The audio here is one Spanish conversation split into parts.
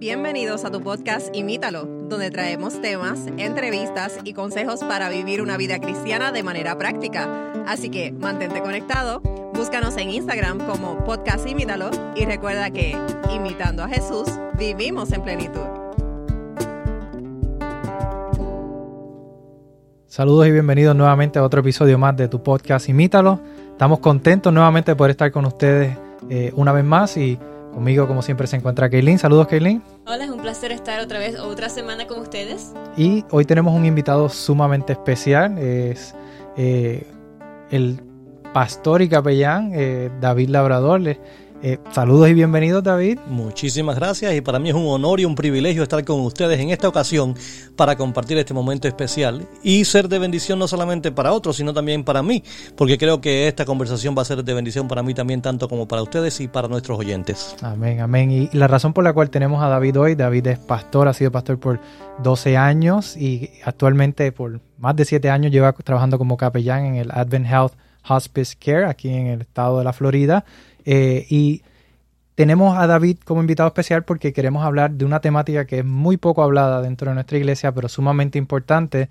Bienvenidos a tu podcast Imítalo, donde traemos temas, entrevistas y consejos para vivir una vida cristiana de manera práctica. Así que mantente conectado, búscanos en Instagram como podcast Imítalo y recuerda que, imitando a Jesús, vivimos en plenitud. Saludos y bienvenidos nuevamente a otro episodio más de tu podcast Imítalo. Estamos contentos nuevamente poder estar con ustedes eh, una vez más y Conmigo, como siempre, se encuentra Kaylin. Saludos, Kaylin. Hola, es un placer estar otra vez, otra semana con ustedes. Y hoy tenemos un invitado sumamente especial. Es eh, el pastor y capellán eh, David Labrador. Eh, saludos y bienvenidos, David. Muchísimas gracias y para mí es un honor y un privilegio estar con ustedes en esta ocasión para compartir este momento especial y ser de bendición no solamente para otros, sino también para mí, porque creo que esta conversación va a ser de bendición para mí también, tanto como para ustedes y para nuestros oyentes. Amén, amén. Y la razón por la cual tenemos a David hoy, David es pastor, ha sido pastor por 12 años y actualmente por más de 7 años lleva trabajando como capellán en el Advent Health Hospice Care aquí en el estado de la Florida. Eh, y tenemos a David como invitado especial porque queremos hablar de una temática que es muy poco hablada dentro de nuestra iglesia, pero sumamente importante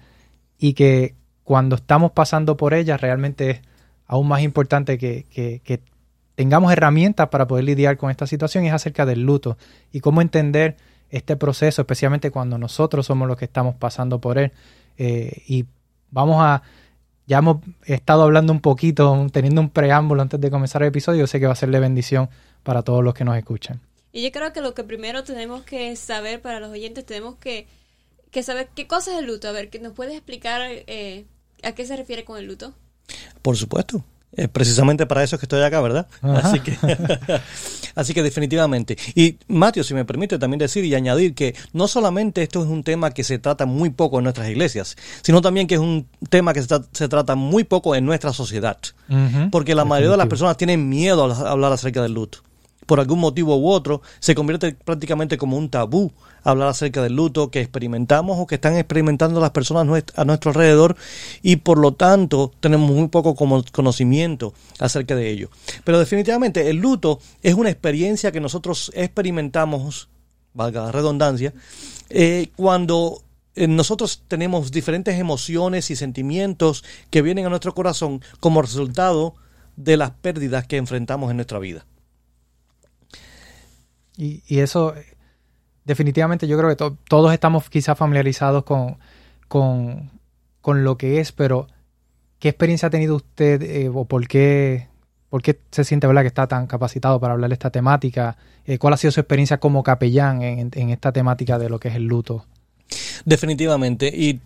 y que cuando estamos pasando por ella realmente es aún más importante que, tengamos herramientas para poder lidiar con esta situación y es acerca del luto y cómo entender este proceso, especialmente cuando nosotros somos los que estamos pasando por él. Eh, y vamos a ya hemos estado hablando un poquito, teniendo un preámbulo antes de comenzar el episodio. Sé que va a ser de bendición para todos los que nos escuchan. Y yo creo que lo que primero tenemos que saber para los oyentes, tenemos que, saber qué cosa es el luto. A ver, ¿nos puedes explicar eh, a qué se refiere con el luto? Por supuesto. Es precisamente para eso que estoy acá, ¿verdad? Así que, así que definitivamente. Y Mateo, si me permite también decir y añadir que no solamente esto es un tema que se trata muy poco en nuestras iglesias, sino también que es un tema que se, trata muy poco en nuestra sociedad. Porque la mayoría de las personas tienen miedo a hablar acerca del luto por algún motivo u otro, se convierte prácticamente como un tabú hablar acerca del luto que experimentamos o que están experimentando las personas a nuestro alrededor y por lo tanto tenemos muy poco conocimiento acerca de ello. Pero definitivamente el luto es una experiencia que nosotros experimentamos, valga la redundancia, eh, cuando eh, nosotros tenemos diferentes emociones y sentimientos que vienen a nuestro corazón como resultado de las pérdidas que enfrentamos en nuestra vida. Y, eso, definitivamente yo creo que todos estamos quizás familiarizados con, con, lo que es, pero ¿qué experiencia ha tenido usted eh, o por qué, por qué se siente ¿verdad? que está tan capacitado para hablar de esta temática? Eh, ¿Cuál ha sido su experiencia como capellán en, esta temática de lo que es el luto? Definitivamente. Y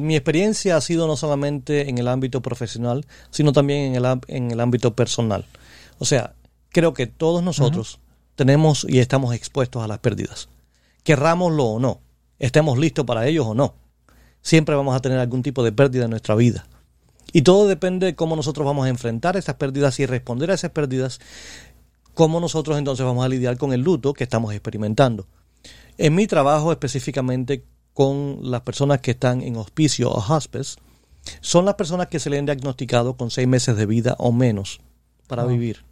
mi experiencia ha sido no solamente en el ámbito profesional, sino también en el, en el ámbito personal. O sea, creo que todos nosotros tenemos y estamos expuestos a las pérdidas. Querrámoslo o no, estemos listos para ellos o no. Siempre vamos a tener algún tipo de pérdida en nuestra vida. Y todo depende de cómo nosotros vamos a enfrentar esas pérdidas y responder a esas pérdidas, cómo nosotros entonces vamos a lidiar con el luto que estamos experimentando. En mi trabajo específicamente con las personas que están en hospicio o hospice, son las personas que se le han diagnosticado con seis meses de vida o menos para vivir.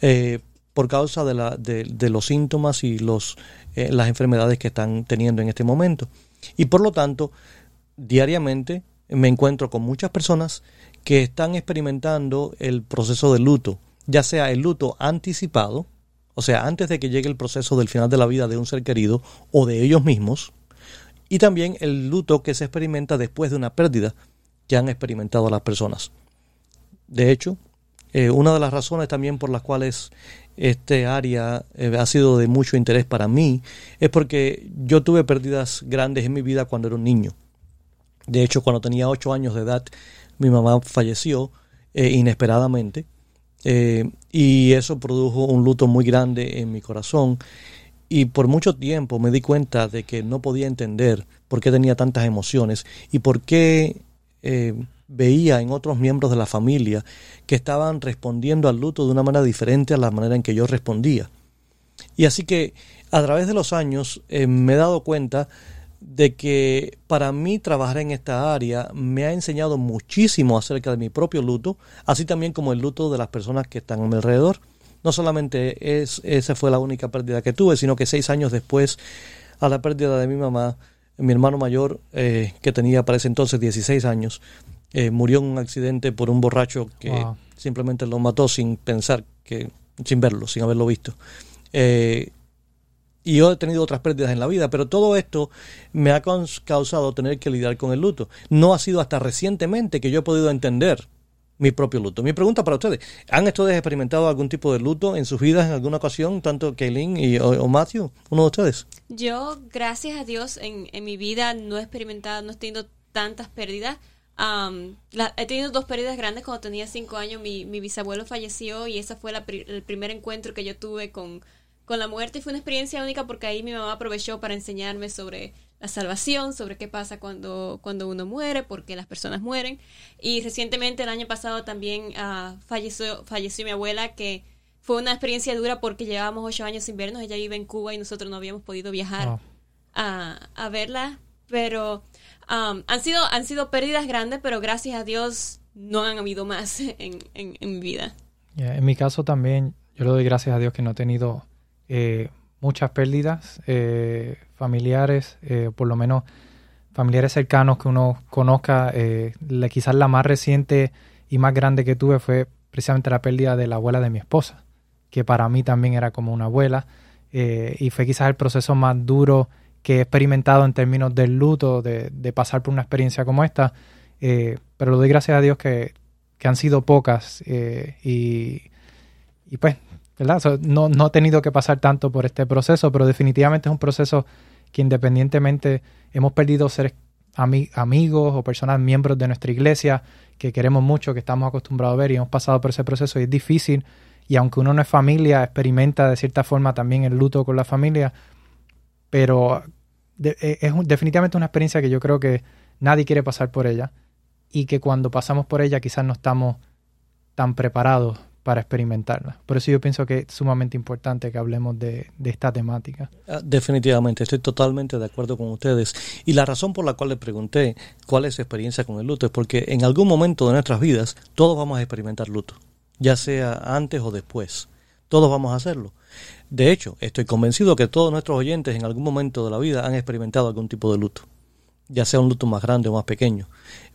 Eh, por causa de, la, de, los síntomas y los, eh, las enfermedades que están teniendo en este momento. Y por lo tanto, diariamente me encuentro con muchas personas que están experimentando el proceso de luto, ya sea el luto anticipado, o sea, antes de que llegue el proceso del final de la vida de un ser querido o de ellos mismos, y también el luto que se experimenta después de una pérdida que han experimentado las personas. De hecho, eh, una de las razones también por las cuales este área eh, ha sido de mucho interés para mí es porque yo tuve pérdidas grandes en mi vida cuando era un niño. De hecho, cuando tenía ocho años de edad, mi mamá falleció eh, inesperadamente y eso produjo un luto muy grande en mi corazón y por mucho tiempo me di cuenta de que no podía entender por qué tenía tantas emociones y por qué veía en otros miembros de la familia que estaban respondiendo al luto de una manera diferente a la manera en que yo respondía. Y así que a través de los años eh, me he dado cuenta de que para mí trabajar en esta área me ha enseñado muchísimo acerca de mi propio luto, así también como el luto de las personas que están a mi alrededor. no solamente es, esa fue la única pérdida que tuve, sino que seis años después, a la pérdida de mi mamá, mi hermano mayor, eh, que tenía para ese entonces 16 años, eh, murió en un accidente por un borracho que simplemente lo mató sin pensar, que, sin verlo, sin haberlo visto. Eh, y yo he tenido otras pérdidas en la vida, pero todo esto me ha causado tener que lidiar con el luto. No ha sido hasta recientemente que yo he podido entender mi propio luto. Mi pregunta para ustedes, ¿han ustedes experimentado algún tipo de luto en sus vidas en alguna ocasión, tanto Kaylin y, o, Matthew, uno de ustedes? Yo, gracias a Dios, en, en mi vida no he experimentado, no he tenido tantas pérdidas. He tenido dos pérdidas grandes cuando tenía cinco años. Mi, mi bisabuelo falleció y ese fue el primer encuentro que yo tuve con, con la muerte. Y fue una experiencia única porque ahí mi mamá aprovechó para enseñarme sobre la salvación, sobre qué pasa cuando, cuando uno muere, por qué las personas mueren. Y recientemente, el año pasado, también uh, falleció, falleció mi abuela, que fue una experiencia dura porque llevábamos ocho años sin vernos. Ella vive en Cuba y nosotros no habíamos podido viajar a, a, verla. Pero um, han, sido, han sido pérdidas grandes, pero gracias a Dios no han habido más en, en, en mi vida. en mi caso también, yo le doy gracias a Dios que no he tenido eh, muchas pérdidas eh, familiares, eh, por lo menos familiares cercanos que uno conozca. Eh, quizás la más reciente y más grande que tuve fue precisamente la pérdida de la abuela de mi esposa, que para mí también era como una abuela, y fue quizás el proceso más duro que he experimentado en términos del luto, de, pasar por una experiencia como esta, pero le doy gracias a Dios que, que han sido pocas y, y pues no, no he tenido que pasar tanto por este proceso, pero definitivamente es un proceso que independientemente hemos perdido seres amigos o personas miembros de nuestra iglesia que queremos mucho, que estamos acostumbrados a ver y hemos pasado por ese proceso y es difícil y aunque uno no es familia, experimenta de cierta forma también el luto con la familia, pero e, es definitivamente una experiencia que yo creo que nadie quiere pasar por ella y que cuando pasamos por ella quizás no estamos tan preparados para experimentarla. Por eso yo pienso que es sumamente importante que hablemos de, esta temática. Ah, definitivamente, estoy totalmente de acuerdo con ustedes. Y la razón por la cual le pregunté cuál es su experiencia con el luto es porque en algún momento de nuestras vidas todos vamos a experimentar luto, ya sea antes o después. Todos vamos a hacerlo. De hecho, estoy convencido que todos nuestros oyentes en algún momento de la vida han experimentado algún tipo de luto, ya sea un luto más grande o más pequeño.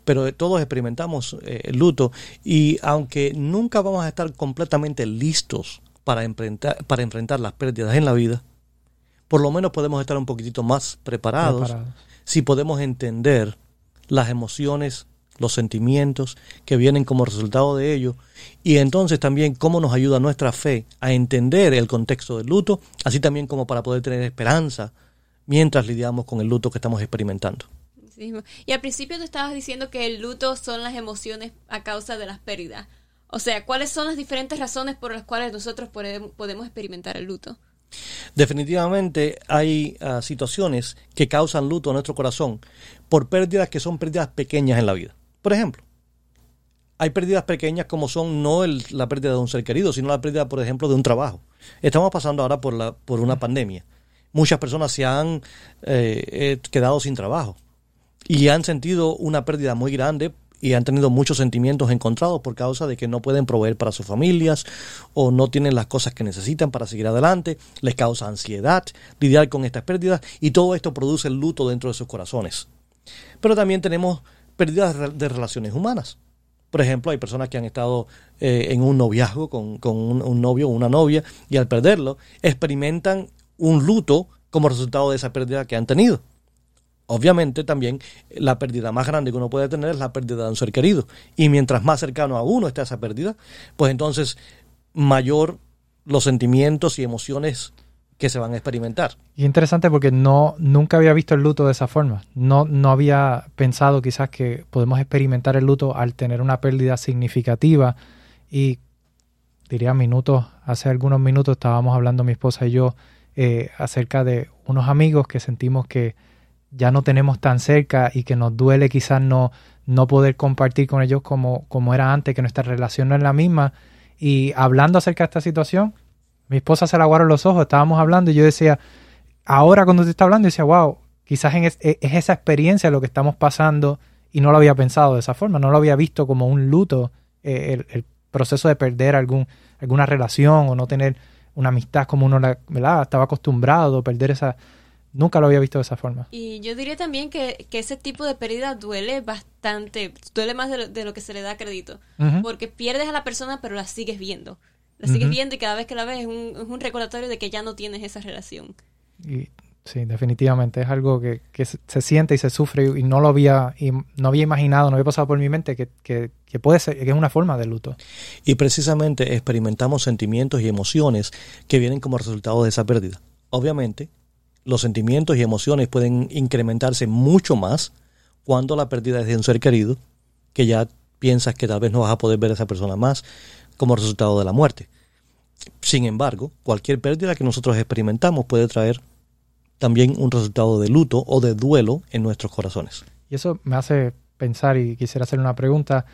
Pero todos experimentamos eh, el luto y aunque nunca vamos a estar completamente listos para enfrentar, para enfrentar las pérdidas en la vida, por lo menos podemos estar un poquitito más preparados, si podemos entender las emociones, los sentimientos que vienen como resultado de ello y entonces también cómo nos ayuda nuestra fe a entender el contexto del luto, así también como para poder tener esperanza mientras lidiamos con el luto que estamos experimentando. Y al principio tú estabas diciendo que el luto son las emociones a causa de las pérdidas. O sea, ¿cuáles son las diferentes razones por las cuales nosotros podemos experimentar el luto? Definitivamente hay ah, situaciones que causan luto a nuestro corazón por pérdidas que son pérdidas pequeñas en la vida. Por ejemplo, hay pérdidas pequeñas como son no la pérdida de un ser querido, sino la pérdida, por ejemplo, de un trabajo. Estamos pasando ahora por, la, por una pandemia. Muchas personas se han eh, eh, quedado sin trabajo y han sentido una pérdida muy grande y han tenido muchos sentimientos encontrados por causa de que no pueden proveer para sus familias o no tienen las cosas que necesitan para seguir adelante, les causa ansiedad lidiar con estas pérdidas y todo esto produce el luto dentro de sus corazones. Pero también tenemos pérdidas de relaciones humanas. Por ejemplo, hay personas que han estado eh, en un noviazgo con, un, un novio o una novia y al perderlo experimentan un luto como resultado de esa pérdida que han tenido. Obviamente también la pérdida más grande que uno puede tener es la pérdida de un ser querido. Y mientras más cercano a uno está esa pérdida, pues entonces mayor los sentimientos y emociones que se van a experimentar. Y interesante porque no nunca había visto el luto de esa forma. No, no había pensado quizás que podemos experimentar el luto al tener una pérdida significativa. Y diría minutos, hace algunos minutos estábamos hablando mi esposa y yo eh, acerca de unos amigos que sentimos que ya no tenemos tan cerca y que nos duele quizás no, no poder compartir con ellos como, como era antes, que nuestra relación no es la misma. Y hablando acerca de esta situación, mi esposa se la aguaron los ojos, estábamos hablando y yo decía, ahora cuando te está hablando, decía, wow, quizás es, esa experiencia lo que estamos pasando y no lo había pensado de esa forma, no lo había visto como un luto, eh, el, proceso de perder algún, alguna relación o no tener una amistad como uno la, ¿verdad? estaba acostumbrado, perder esa... Nunca lo había visto de esa forma. Y yo diría también que, que ese tipo de pérdida duele bastante, duele más de lo, de lo que se le da crédito, porque pierdes a la persona pero la sigues viendo. La sigues viendo y cada vez que la ves es un, es un recordatorio de que ya no tienes esa relación. Y sí, definitivamente es algo que, que se, se siente y se sufre y no lo había, y no había imaginado, no había pasado por mi mente que, que, que puede ser, que es una forma de luto. Y precisamente experimentamos sentimientos y emociones que vienen como resultado de esa pérdida. Obviamente, los sentimientos y emociones pueden incrementarse mucho más cuando la pérdida es de un ser querido, que ya piensas que tal vez no vas a poder ver a esa persona más como resultado de la muerte. Sin embargo, cualquier pérdida que nosotros experimentamos puede traer también un resultado de luto o de duelo en nuestros corazones. Y eso me hace pensar y quisiera hacer una pregunta.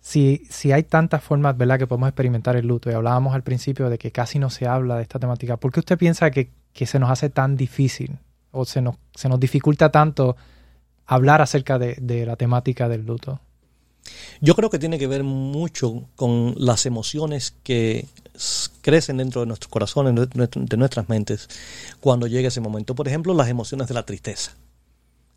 Si, si hay tantas formas, ¿verdad?, que podemos experimentar el luto, y hablábamos al principio de que casi no se habla de esta temática, ¿por qué usted piensa que, que se nos hace tan difícil o se nos, se nos dificulta tanto hablar acerca de, de la temática del luto? Yo creo que tiene que ver mucho con las emociones que crecen dentro de nuestros corazones, de nuestras mentes, cuando llega ese momento. Por ejemplo, las emociones de la tristeza.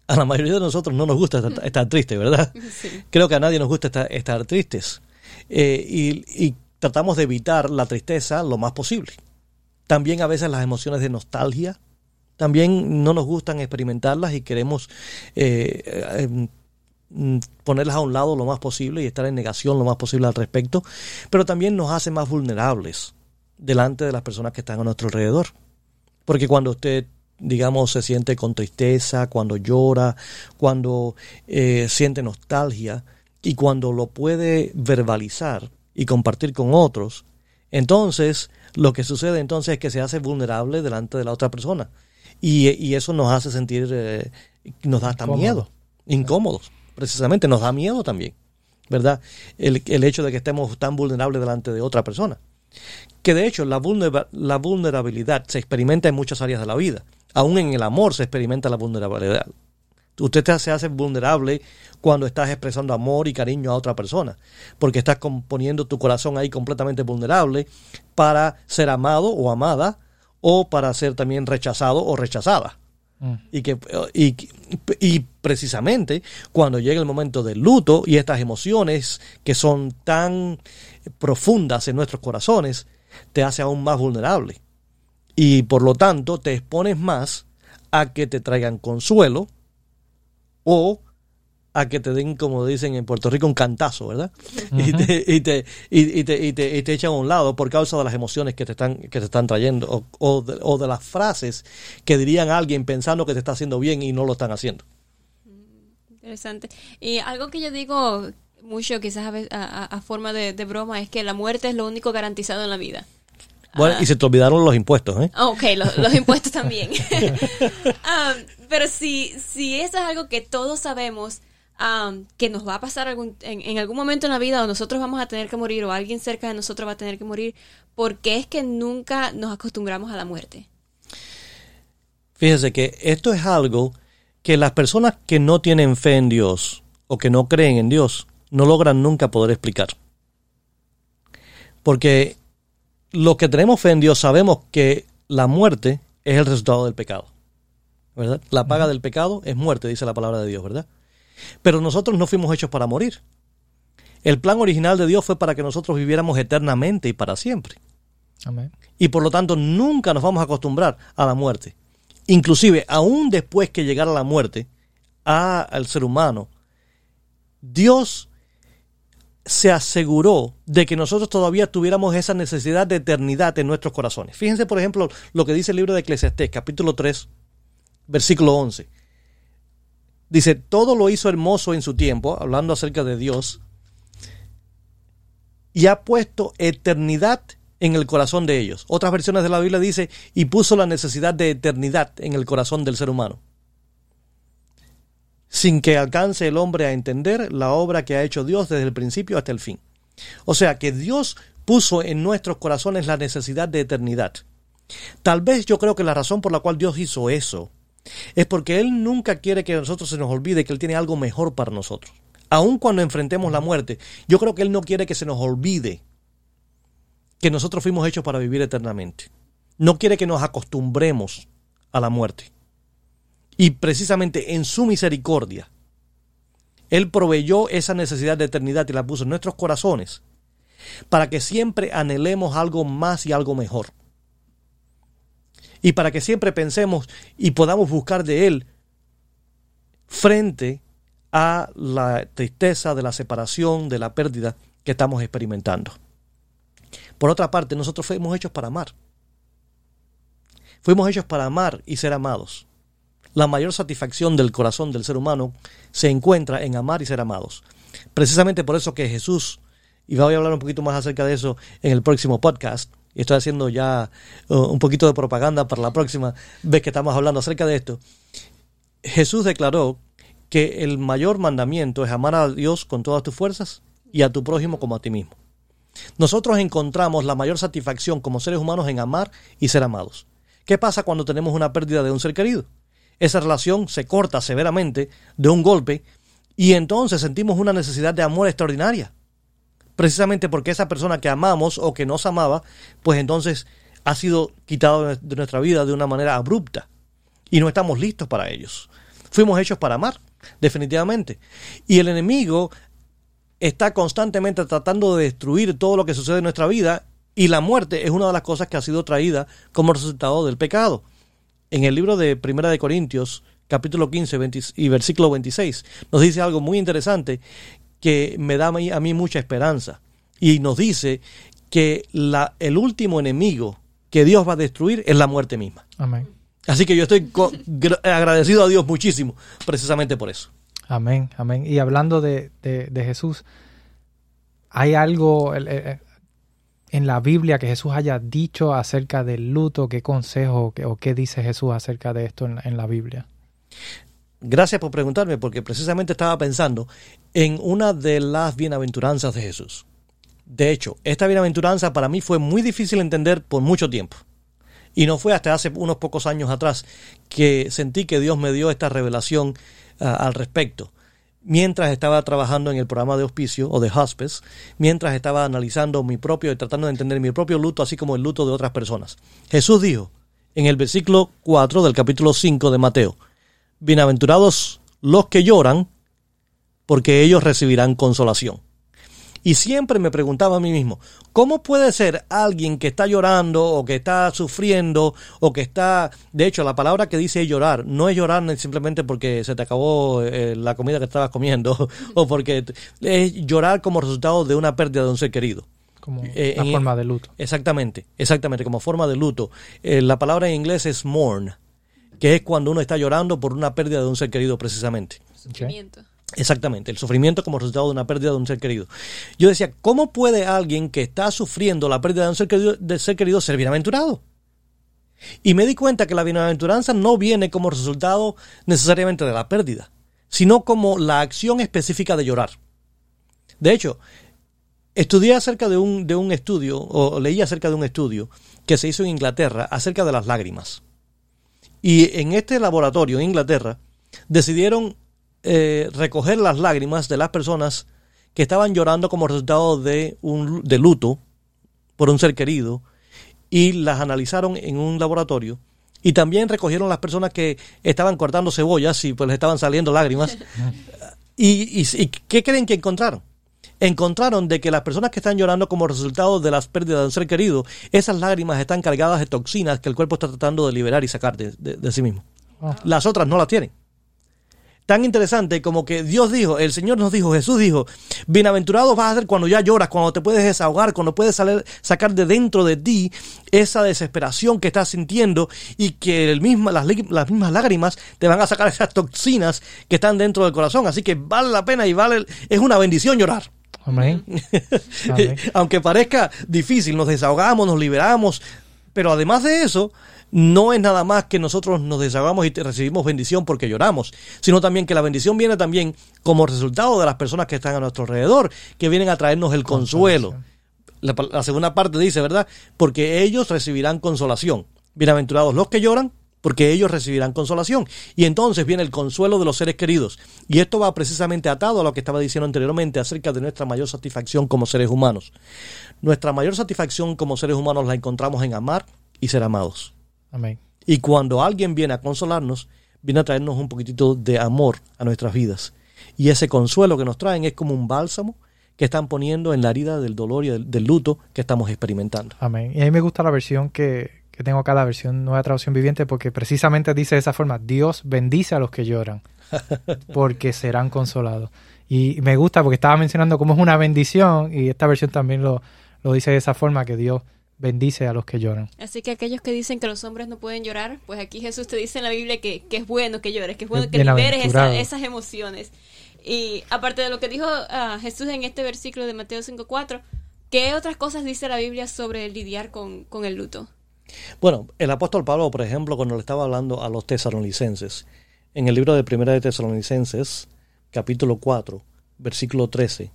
A la mayoría de nosotros no nos gusta estar, estar triste, ¿verdad? Creo que a nadie nos gusta estar, estar tristes. Eh, y, y tratamos de evitar la tristeza lo más posible. También a veces las emociones de nostalgia, también no nos gustan experimentarlas y queremos eh, eh, ponerlas a un lado lo más posible y estar en negación lo más posible al respecto, pero también nos hace más vulnerables delante de las personas que están a nuestro alrededor. Porque cuando usted, digamos, se siente con tristeza, cuando llora, cuando eh, siente nostalgia y cuando lo puede verbalizar y compartir con otros, entonces lo que sucede entonces es que se hace vulnerable delante de la otra persona. Y, y eso nos hace sentir, eh, nos da hasta miedo, incómodos, precisamente, nos da miedo también, ¿verdad? El, el hecho de que estemos tan vulnerables delante de otra persona. Que de hecho la, la vulnerabilidad se experimenta en muchas áreas de la vida. Aún en el amor se experimenta la vulnerabilidad. Usted te- se hace vulnerable cuando estás expresando amor y cariño a otra persona, porque estás poniendo tu corazón ahí completamente vulnerable para ser amado o amada, o para ser también rechazado o rechazada. Mm. Y, que, y, y precisamente cuando llega el momento del luto y estas emociones que son tan profundas en nuestros corazones, te hace aún más vulnerable. Y por lo tanto te expones más a que te traigan consuelo o a que te den, como dicen en Puerto Rico, un cantazo, ¿verdad? y, te, y, te, y, te, y, te, y te echan a un lado por causa de las emociones que te están, que te están trayendo o, o, de, o de las frases que dirían a alguien pensando que te está haciendo bien y no lo están haciendo. Interesante. Y algo que yo digo mucho, quizás a, a- forma de, de broma, es que la muerte es lo único garantizado en la vida. Bueno, y se te olvidaron los impuestos, ¿eh? Ah, Ok, lo- los impuestos también. Um, pero si, si eso es algo que todos sabemos um, que nos va a pasar algún, en, en algún momento en la vida o nosotros vamos a tener que morir o alguien cerca de nosotros va a tener que morir, ¿por qué es que nunca nos acostumbramos a la muerte? Fíjese que esto es algo que las personas que no tienen fe en Dios o que no creen en Dios no logran nunca poder explicar. Porque los que tenemos fe en Dios sabemos que la muerte es el resultado del pecado. ¿Verdad? La paga del pecado es muerte, dice la palabra de Dios, ¿verdad? Pero nosotros no fuimos hechos para morir. El plan original de Dios fue para que nosotros viviéramos eternamente y para siempre Amén. y por lo tanto nunca nos vamos a acostumbrar a la muerte. Inclusive, aún después que llegara la muerte a- al ser humano, Dios se aseguró de que nosotros todavía tuviéramos esa necesidad de eternidad en nuestros corazones. Fíjense, por ejemplo, lo que dice el libro de Eclesiastés, capítulo 3, versículo 11. Dice, todo lo hizo hermoso en su tiempo, hablando acerca de Dios, y ha puesto eternidad en el corazón de ellos. Otras versiones de la Biblia dice, y puso la necesidad de eternidad en el corazón del ser humano. Sin que alcance el hombre a entender la obra que ha hecho Dios desde el principio hasta el fin. O sea que Dios puso en nuestros corazones la necesidad de eternidad. Tal vez yo creo que la razón por la cual Dios hizo eso es porque Él nunca quiere que a nosotros se nos olvide que Él tiene algo mejor para nosotros, Aun cuando enfrentemos la muerte, yo creo que Él no quiere que se nos olvide que nosotros fuimos hechos para vivir eternamente. No quiere que nos acostumbremos a la muerte. Y precisamente en su misericordia, Él proveyó esa necesidad de eternidad y la puso en nuestros corazones para que siempre anhelemos algo más y algo mejor. Y para que siempre pensemos y podamos buscar de Él frente a la tristeza de la separación, de la pérdida que estamos experimentando. Por otra parte, nosotros fuimos hechos para amar. Fuimos hechos para amar y ser amados. La mayor satisfacción del corazón del ser humano se encuentra en amar y ser amados. Precisamente por eso que Jesús, y voy a hablar un poquito más acerca de eso en el próximo podcast, y estoy haciendo ya uh, un poquito de propaganda para la próxima vez que estamos hablando acerca de esto, Jesús declaró que el mayor mandamiento es amar a Dios con todas tus fuerzas y a tu prójimo como a ti mismo. Nosotros encontramos la mayor satisfacción como seres humanos en amar y ser amados. ¿Qué pasa cuando tenemos una pérdida de un ser querido? Esa relación se corta severamente de un golpe y entonces sentimos una necesidad de amor extraordinaria. Precisamente porque esa persona que amamos o que nos amaba, pues entonces ha sido quitado de nuestra vida de una manera abrupta y no estamos listos para ellos. Fuimos hechos para amar, definitivamente. Y el enemigo está constantemente tratando de destruir todo lo que sucede en nuestra vida y la muerte es una de las cosas que ha sido traída como resultado del pecado. En el libro de Primera de Corintios, capítulo 15 y versículo 26, nos dice algo muy interesante que me da a mí, mucha esperanza. Y nos dice que la, el último enemigo que Dios va a destruir es la muerte misma. Amén. Así que yo estoy agradecido a Dios muchísimo precisamente por eso. Amén, amén. Y hablando de, de, Jesús, ¿hay algo en la Biblia que Jesús haya dicho acerca del luto? ¿Qué consejo o qué dice Jesús acerca de esto en, la Biblia? Gracias por preguntarme, porque precisamente estaba pensando en una de las bienaventuranzas de Jesús. De hecho, esta bienaventuranza para mí fue muy difícil de entender por mucho tiempo. Y no fue hasta hace unos pocos años atrás que sentí que Dios me dio esta revelación al respecto. Mientras estaba trabajando en el programa de hospicio o de hospice, mientras estaba analizando mi propio y tratando de entender mi propio luto, así como el luto de otras personas. Jesús dijo en el versículo 4 del capítulo 5 de Mateo, Bienaventurados los que lloran, porque ellos recibirán consolación. Y siempre me preguntaba a mí mismo, ¿cómo puede ser alguien que está llorando o que está sufriendo o que está... De hecho, la palabra que dice llorar no es llorar simplemente porque se te acabó eh, la comida que estabas comiendo o porque es llorar como resultado de una pérdida de un ser querido. Como eh, una forma de luto. Exactamente, exactamente, como forma de luto. Eh, la palabra en inglés es mourn, que es cuando uno está llorando por una pérdida de un ser querido precisamente. Sufrimiento. Exactamente, el sufrimiento como resultado de una pérdida de un ser querido. Yo decía, ¿cómo puede alguien que está sufriendo la pérdida de un ser querido, de ser, querido ser bienaventurado? Y me di cuenta que la bienaventuranza no viene como resultado necesariamente de la pérdida, sino como la acción específica de llorar. De hecho, estudié acerca de un, de un estudio, o leí acerca de un estudio que se hizo en Inglaterra acerca de las lágrimas. Y en este laboratorio en Inglaterra decidieron eh, recoger las lágrimas de las personas que estaban llorando como resultado de un de luto por un ser querido y las analizaron en un laboratorio. Y también recogieron las personas que estaban cortando cebollas y pues les estaban saliendo lágrimas. Y, y, qué creen que encontraron encontraron de que las personas que están llorando como resultado de las pérdidas de un ser querido, esas lágrimas están cargadas de toxinas que el cuerpo está tratando de liberar y sacar de, sí mismo. Las otras no las tienen tan interesante como que Dios dijo, el Señor nos dijo, Jesús dijo, bienaventurado vas a ser cuando ya lloras, cuando te puedes desahogar, cuando puedes salir, sacar de dentro de ti esa desesperación que estás sintiendo y que el misma, las, las mismas lágrimas te van a sacar esas toxinas que están dentro del corazón. Así que vale la pena y vale, es una bendición llorar. Amén. Aunque parezca difícil, nos desahogamos, nos liberamos, pero además de eso, no es nada más que nosotros nos desahogamos y recibimos bendición porque lloramos, sino también que la bendición viene también como resultado de las personas que están a nuestro alrededor, que vienen a traernos el consuelo. La, la segunda parte dice, ¿verdad? Porque ellos recibirán consolación. Bienaventurados los que lloran, porque ellos recibirán consolación. Y entonces viene el consuelo de los seres queridos. Y esto va precisamente atado a lo que estaba diciendo anteriormente acerca de nuestra mayor satisfacción como seres humanos. Nuestra mayor satisfacción como seres humanos la encontramos en amar y ser amados. Amén. Y cuando alguien viene a consolarnos, viene a traernos un poquitito de amor a nuestras vidas. Y ese consuelo que nos traen es como un bálsamo que están poniendo en la herida del dolor y del, del luto que estamos experimentando. Amén. Y a mí me gusta la versión que, que tengo acá, la versión Nueva Traducción Viviente, porque precisamente dice de esa forma, Dios bendice a los que lloran, porque serán consolados. Y me gusta porque estaba mencionando cómo es una bendición y esta versión también lo, lo dice de esa forma, que Dios bendice a los que lloran. Así que aquellos que dicen que los hombres no pueden llorar, pues aquí Jesús te dice en la Biblia que, que es bueno que llores, que es bueno que liberes esa- esas emociones. Y aparte de lo que dijo ah, Jesús en este versículo de Mateo 5.4, ¿qué otras cosas dice la Biblia sobre lidiar con, con el luto? Bueno, el apóstol Pablo, por ejemplo, cuando le estaba hablando a los tesalonicenses, en el libro de Primera de Tesalonicenses, capítulo 4, versículo 13,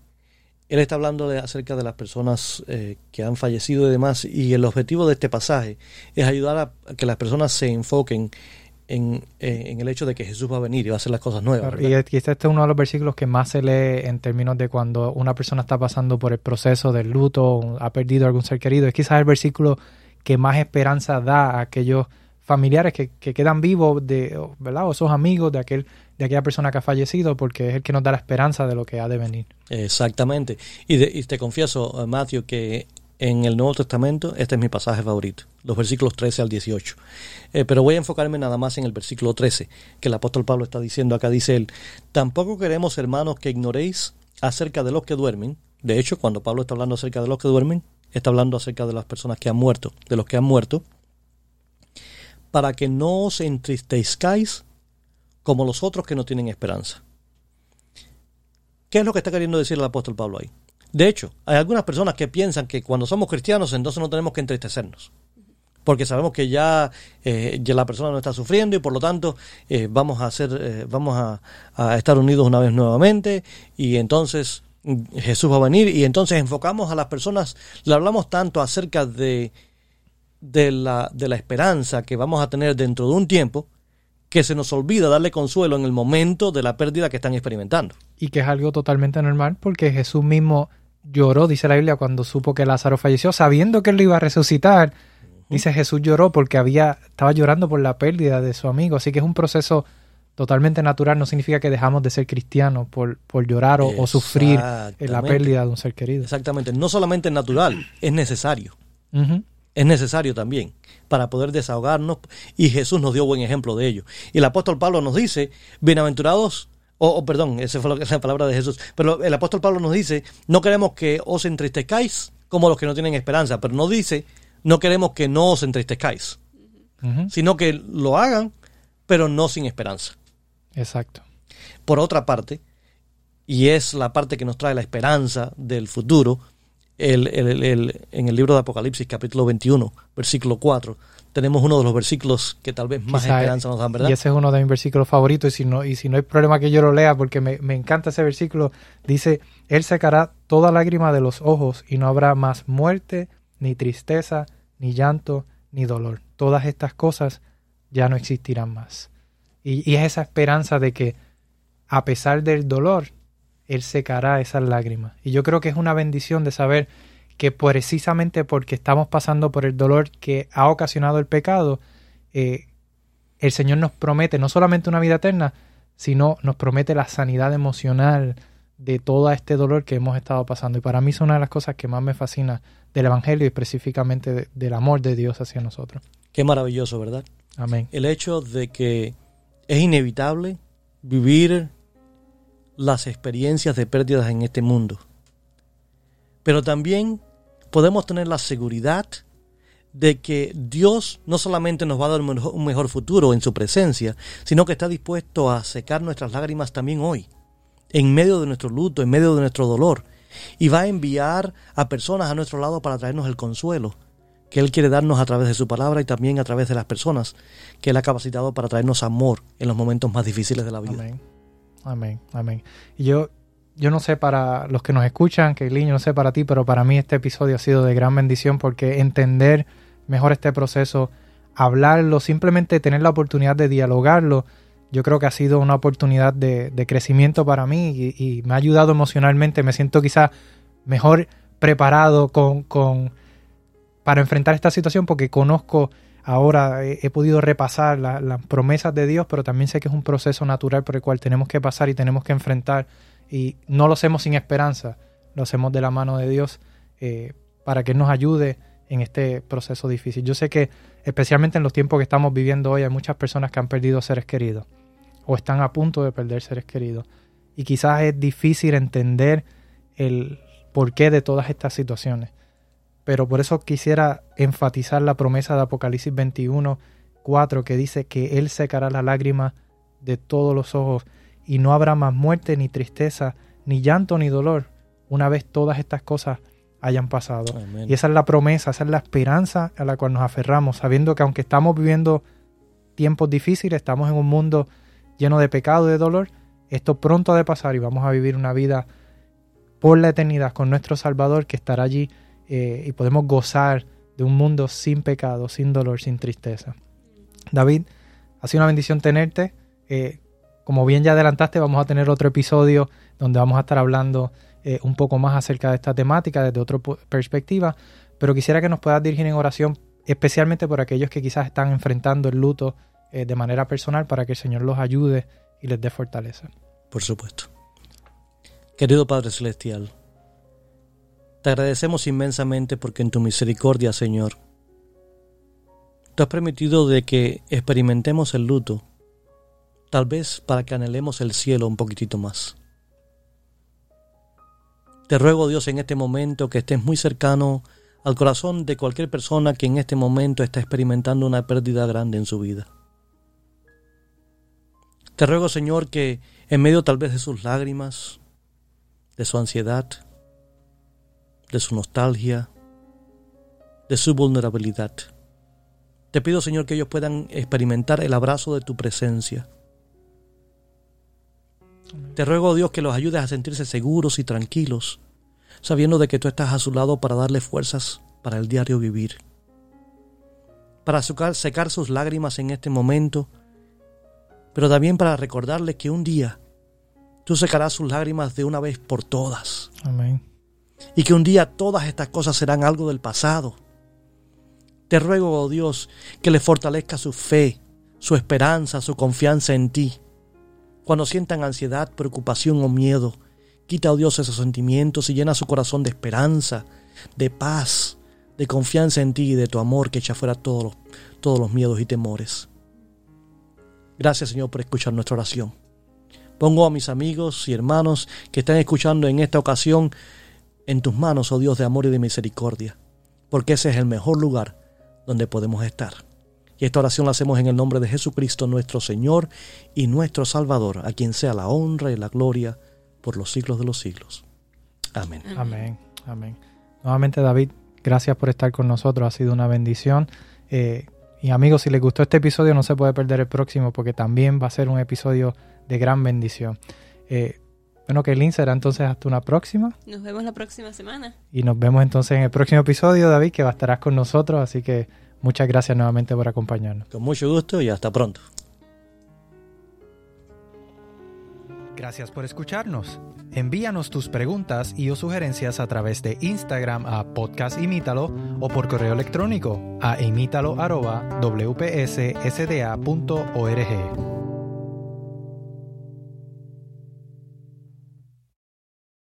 él está hablando de- acerca de las personas eh, que han fallecido y demás, y el objetivo de este pasaje es ayudar a, que las personas se enfoquen en, eh, en el hecho de que Jesús va a venir y va a hacer las cosas nuevas. Y este es uno de los versículos que más se lee en términos de cuando una persona está pasando por el proceso del luto, ha perdido algún ser querido. Es quizás el versículo que más esperanza da a aquellos familiares que, que quedan vivos, de, ¿verdad? O esos amigos de, aquel, de aquella persona que ha fallecido, porque es el que nos da la esperanza de lo que ha de venir. Exactamente. Y te confieso, eh, Matthew, que en el Nuevo Testamento este es mi pasaje favorito, los versículos 13 al 18. Eh, pero voy a enfocarme nada más en el versículo 13, que el apóstol Pablo está diciendo acá, dice él, tampoco queremos, hermanos, que ignoréis acerca de los que duermen. De hecho, cuando Pablo está hablando acerca de los que duermen, está hablando acerca de las personas que han muerto, de los que han muerto, para que no os entristezcáis como los otros que no tienen esperanza. ¿Qué es lo que está queriendo decir el apóstol Pablo ahí? De hecho, hay algunas personas que piensan que cuando somos cristianos entonces no tenemos que entristecernos. Porque sabemos que ya, eh, ya la persona no está sufriendo y por lo tanto eh, vamos a hacer, eh, vamos a, estar unidos una vez nuevamente y entonces Jesús va a venir y entonces enfocamos a las personas, le hablamos tanto acerca de, de, la, de la esperanza que vamos a tener dentro de un tiempo que se nos olvida darle consuelo en el momento de la pérdida que están experimentando. Y que es algo totalmente normal, porque Jesús mismo lloró, dice la Biblia, cuando supo que Lázaro falleció, sabiendo que él lo iba a resucitar. Dice Jesús lloró porque había, estaba llorando por la pérdida de su amigo. Así que es un proceso totalmente natural. No significa que dejamos de ser cristianos por, por llorar o, o sufrir en la pérdida de un ser querido. Exactamente. No solamente es natural, es necesario. Es necesario también para poder desahogarnos y Jesús nos dio buen ejemplo de ello. Y el apóstol Pablo nos dice, bienaventurados, o o, perdón, esa fue la palabra de Jesús, pero el apóstol Pablo nos dice, no queremos que os entristezcáis como los que no tienen esperanza, pero no dice, no queremos que no os entristezcáis, sino que lo hagan, pero no sin esperanza. Exacto. Por otra parte, y es la parte que nos trae la esperanza del futuro, el, el- el- en el libro de Apocalipsis capítulo 21, versículo 4, tenemos uno de los versículos que tal vez más Quizá- esperanza nos dan, ¿verdad? Y ese es uno de mis versículos favoritos. Y si no, y si no hay problema que yo lo lea, porque me, me encanta ese versículo, dice, Él secará toda lágrima de los ojos y no habrá más muerte, ni tristeza, ni llanto, ni dolor. Todas estas cosas ya no existirán más. Y, y es esa esperanza de que a pesar del dolor, Él secará esas lágrimas. Y yo creo que es una bendición de saber que precisamente porque estamos pasando por el dolor que ha ocasionado el pecado, eh, el Señor nos promete no solamente una vida eterna, sino nos promete la sanidad emocional de todo este dolor que hemos estado pasando. Y para mí es una de las cosas que más me fascina del Evangelio y específicamente de- del amor de Dios hacia nosotros. Qué maravilloso, ¿verdad? Amén. El hecho de que es inevitable vivir las experiencias de pérdidas en este mundo. Pero también podemos tener la seguridad de que Dios no solamente nos va a dar un mejor, futuro en su presencia, sino que está dispuesto a secar nuestras lágrimas también hoy, en medio de nuestro luto, en medio de nuestro dolor, y va a enviar a personas a nuestro lado para traernos el consuelo que Él quiere darnos a través de su palabra y también a través de las personas que Él ha capacitado para traernos amor en los momentos más difíciles de la vida. Amén. Amén. Amén. Y yo, yo no sé para los que nos escuchan, que yo no sé para ti, pero para mí este episodio ha sido de gran bendición porque entender mejor este proceso hablarlo, simplemente tener la oportunidad de dialogarlo, yo creo que ha sido una oportunidad de, crecimiento para mí y, me ha ayudado emocionalmente. Me siento quizá mejor preparado con, con, para enfrentar esta situación porque conozco ahora, he, podido repasar las promesas de Dios, pero también sé que es un proceso natural por el cual tenemos que pasar y tenemos que enfrentar. Y no lo hacemos sin esperanza, lo hacemos de la mano de Dios eh, para que nos ayude en este proceso difícil. Yo sé que especialmente en los tiempos que estamos viviendo hoy hay muchas personas que han perdido seres queridos o están a punto de perder seres queridos. Y quizás es difícil entender el porqué de todas estas situaciones. Pero por eso quisiera enfatizar la promesa de Apocalipsis 21, 4, que dice que Él secará la lágrima de todos los ojos y no habrá más muerte, ni tristeza, ni llanto, ni dolor, una vez todas estas cosas hayan pasado. Y esa es la promesa, esa es la esperanza a la cual nos aferramos, sabiendo que aunque estamos viviendo tiempos difíciles, estamos en un mundo lleno de pecado y de dolor, esto pronto ha de pasar y vamos a vivir una vida por la eternidad con nuestro Salvador que estará allí eh, y podemos gozar de un mundo sin pecado, sin dolor, sin tristeza. David, ha sido una bendición tenerte. Eh, como bien ya adelantaste, vamos a tener otro episodio donde vamos a estar hablando eh, un poco más acerca de esta temática desde otra perspectiva, pero quisiera que nos puedas dirigir en oración, especialmente por aquellos que quizás están enfrentando el luto de manera personal para que el Señor los ayude y les dé fortaleza. Por supuesto. Querido Padre Celestial, te agradecemos inmensamente porque en tu misericordia, Señor, tú has permitido de que experimentemos el luto, tal vez para que anhelemos el cielo un poquitito más. Te ruego, Dios, en este momento que estés muy cercano al corazón de cualquier persona que en este momento está experimentando una pérdida grande en su vida. Te ruego, Señor, que en medio tal vez de sus lágrimas, de su ansiedad, de su nostalgia, de su vulnerabilidad, te pido, Señor, que ellos puedan experimentar el abrazo de tu presencia. Te ruego, Dios, que los ayudes a sentirse seguros y tranquilos, sabiendo de que tú estás a su lado para darle fuerzas para el diario vivir, para secar sus lágrimas en este momento pero también para recordarles que un día tú secarás sus lágrimas de una vez por todas. Amén. Y que un día todas estas cosas serán algo del pasado. Te ruego, oh Dios, que le fortalezca su fe, su esperanza, su confianza en ti. Cuando sientan ansiedad, preocupación o miedo, quita, oh Dios, esos sentimientos y llena su corazón de esperanza, de paz, de confianza en ti y de tu amor que echa fuera todos los, todos los miedos y temores. Gracias Señor por escuchar nuestra oración. Pongo a mis amigos y hermanos que están escuchando en esta ocasión en tus manos, oh Dios de amor y de misericordia, porque ese es el mejor lugar donde podemos estar. Y esta oración la hacemos en el nombre de Jesucristo nuestro Señor y nuestro Salvador, a quien sea la honra y la gloria por los siglos de los siglos. Amén. Amén. Amén. Nuevamente David, gracias por estar con nosotros, ha sido una bendición. Eh, y amigos, si les gustó este episodio, no se puede perder el próximo porque también va a ser un episodio de gran bendición. Eh, bueno, que Lynn será entonces hasta una próxima. Nos vemos la próxima semana. Y nos vemos entonces en el próximo episodio, David, que estarás con nosotros. Así que muchas gracias nuevamente por acompañarnos. Con mucho gusto y hasta pronto. Gracias por escucharnos. Envíanos tus preguntas y o sugerencias a través de Instagram a podcastimítalo o por correo electrónico a imítalo.wpssda.org.